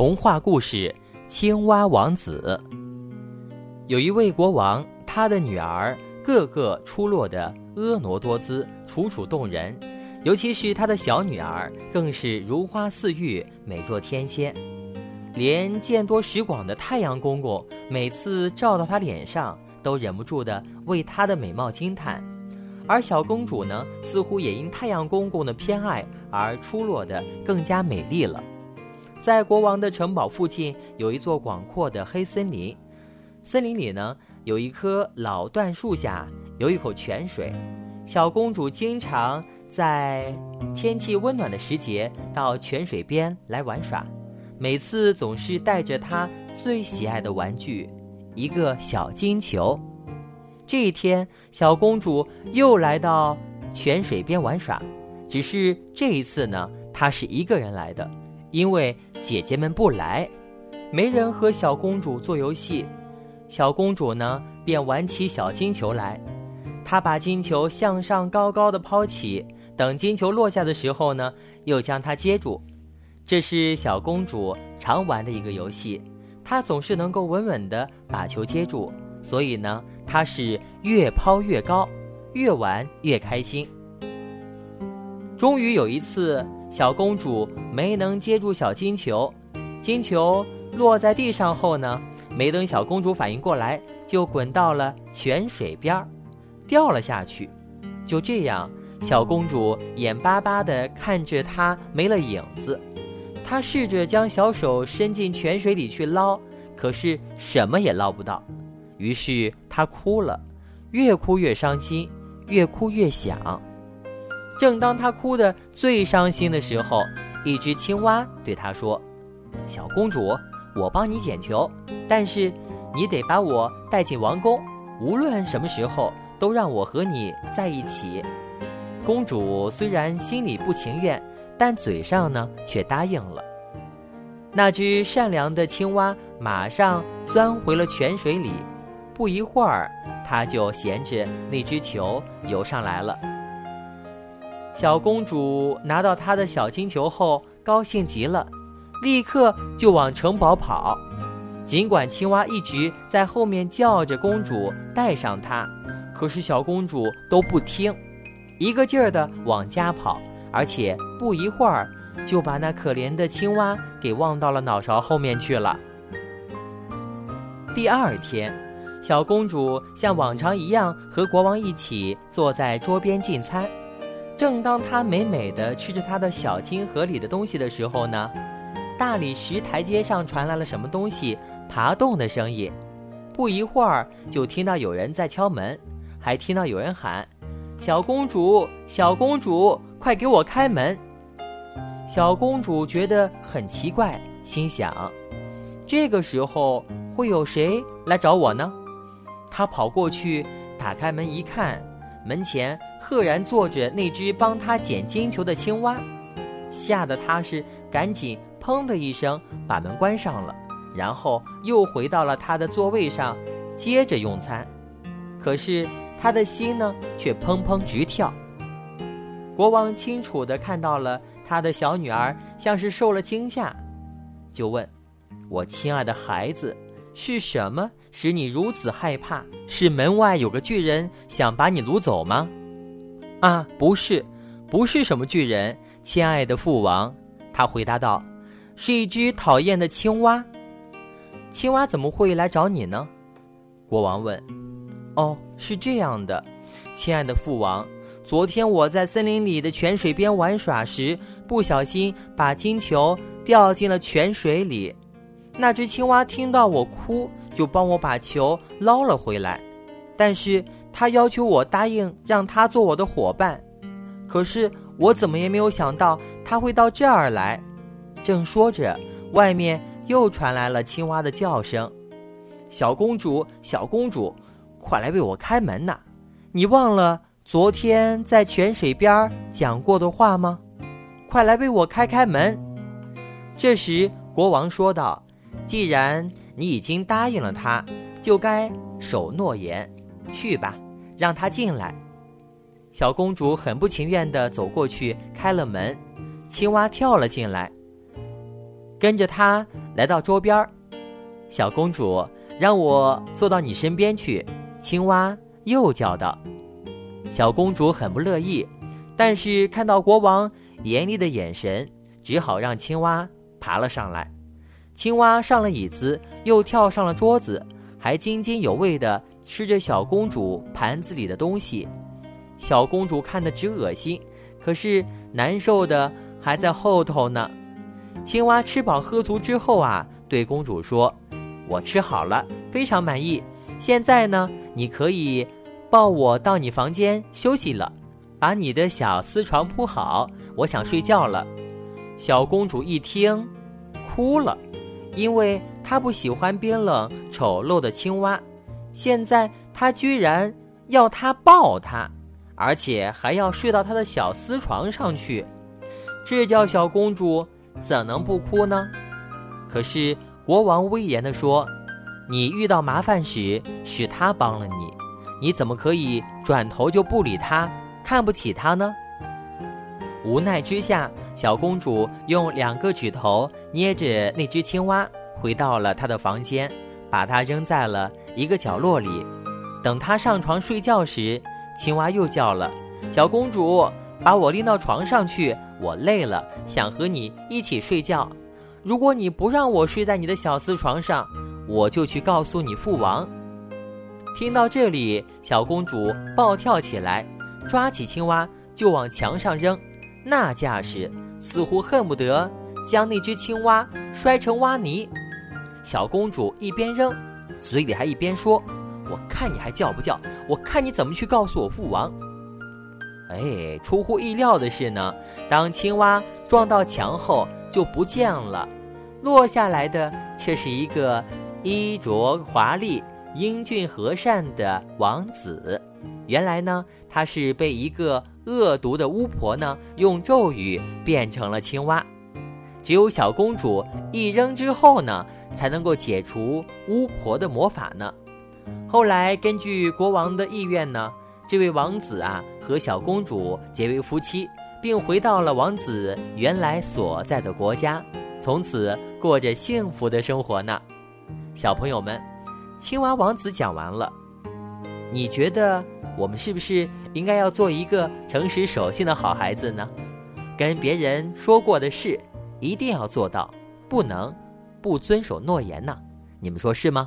童话故事《青蛙王子》。有一位国王，他的女儿个个出落的婀娜多姿、楚楚动人，尤其是他的小女儿，更是如花似玉、美若天仙。连见多识广的太阳公公，每次照到她脸上，都忍不住的为她的美貌惊叹。而小公主呢，似乎也因太阳公公的偏爱而出落的更加美丽了。在国王的城堡附近有一座广阔的黑森林，森林里呢有一棵老椴树下有一口泉水，小公主经常在天气温暖的时节到泉水边来玩耍，每次总是带着她最喜爱的玩具——一个小金球。这一天，小公主又来到泉水边玩耍，只是这一次呢，她是一个人来的。因为姐姐们不来，没人和小公主做游戏，小公主呢便玩起小金球来。她把金球向上高高的抛起，等金球落下的时候呢，又将它接住。这是小公主常玩的一个游戏，她总是能够稳稳地把球接住，所以呢，她是越抛越高，越玩越开心。终于有一次。小公主没能接住小金球，金球落在地上后呢，没等小公主反应过来，就滚到了泉水边儿，掉了下去。就这样，小公主眼巴巴地看着它没了影子。她试着将小手伸进泉水里去捞，可是什么也捞不到。于是她哭了，越哭越伤心，越哭越想。正当他哭得最伤心的时候，一只青蛙对他说：“小公主，我帮你捡球，但是你得把我带进王宫，无论什么时候都让我和你在一起。”公主虽然心里不情愿，但嘴上呢却答应了。那只善良的青蛙马上钻回了泉水里，不一会儿，它就衔着那只球游上来了。小公主拿到她的小金球后，高兴极了，立刻就往城堡跑。尽管青蛙一直在后面叫着公主带上它，可是小公主都不听，一个劲儿的往家跑，而且不一会儿就把那可怜的青蛙给忘到了脑勺后面去了。第二天，小公主像往常一样和国王一起坐在桌边进餐。正当他美美的吃着他的小金盒里的东西的时候呢，大理石台阶上传来了什么东西爬动的声音。不一会儿，就听到有人在敲门，还听到有人喊：“小公主，小公主，快给我开门！”小公主觉得很奇怪，心想：“这个时候会有谁来找我呢？”她跑过去，打开门一看，门前。赫然坐着那只帮他捡金球的青蛙，吓得他是赶紧“砰”的一声把门关上了，然后又回到了他的座位上，接着用餐。可是他的心呢，却砰砰直跳。国王清楚地看到了他的小女儿像是受了惊吓，就问：“我亲爱的孩子，是什么使你如此害怕？是门外有个巨人想把你掳走吗？”啊，不是，不是什么巨人，亲爱的父王，他回答道：“是一只讨厌的青蛙。”青蛙怎么会来找你呢？国王问。“哦，是这样的，亲爱的父王，昨天我在森林里的泉水边玩耍时，不小心把金球掉进了泉水里。那只青蛙听到我哭，就帮我把球捞了回来，但是。”他要求我答应让他做我的伙伴，可是我怎么也没有想到他会到这儿来。正说着，外面又传来了青蛙的叫声：“小公主，小公主，快来为我开门呐！你忘了昨天在泉水边讲过的话吗？快来为我开开门！”这时，国王说道：“既然你已经答应了他，就该守诺言。”去吧，让他进来。小公主很不情愿地走过去，开了门。青蛙跳了进来，跟着他来到桌边。小公主，让我坐到你身边去。青蛙又叫道。小公主很不乐意，但是看到国王严厉的眼神，只好让青蛙爬了上来。青蛙上了椅子，又跳上了桌子，还津津有味地吃着小公主盘子里的东西。小公主看得直恶心，可是难受的还在后头呢。青蛙吃饱喝足之后啊，对公主说：“我吃好了，非常满意。现在呢，你可以。”抱我到你房间休息了，把你的小丝床铺好，我想睡觉了。小公主一听，哭了，因为她不喜欢冰冷丑陋的青蛙，现在他居然要他抱她，而且还要睡到他的小丝床上去，这叫小公主怎能不哭呢？可是国王威严地说：“你遇到麻烦时，是他帮了你。”你怎么可以转头就不理他，看不起他呢？无奈之下，小公主用两个指头捏着那只青蛙，回到了她的房间，把它扔在了一个角落里。等她上床睡觉时，青蛙又叫了：“小公主，把我拎到床上去，我累了，想和你一起睡觉。如果你不让我睡在你的小丝床上，我就去告诉你父王。”听到这里，小公主暴跳起来，抓起青蛙就往墙上扔，那架势似乎恨不得将那只青蛙摔成蛙泥。小公主一边扔，嘴里还一边说：“我看你还叫不叫？我看你怎么去告诉我父王。”哎，出乎意料的是呢，当青蛙撞到墙后就不见了，落下来的却是一个衣着华丽。英俊和善的王子，原来呢，他是被一个恶毒的巫婆呢用咒语变成了青蛙。只有小公主一扔之后呢，才能够解除巫婆的魔法呢。后来根据国王的意愿呢，这位王子啊和小公主结为夫妻，并回到了王子原来所在的国家，从此过着幸福的生活呢。小朋友们。青蛙王子讲完了，你觉得我们是不是应该要做一个诚实守信的好孩子呢？跟别人说过的事一定要做到，不能不遵守诺言呢？你们说是吗？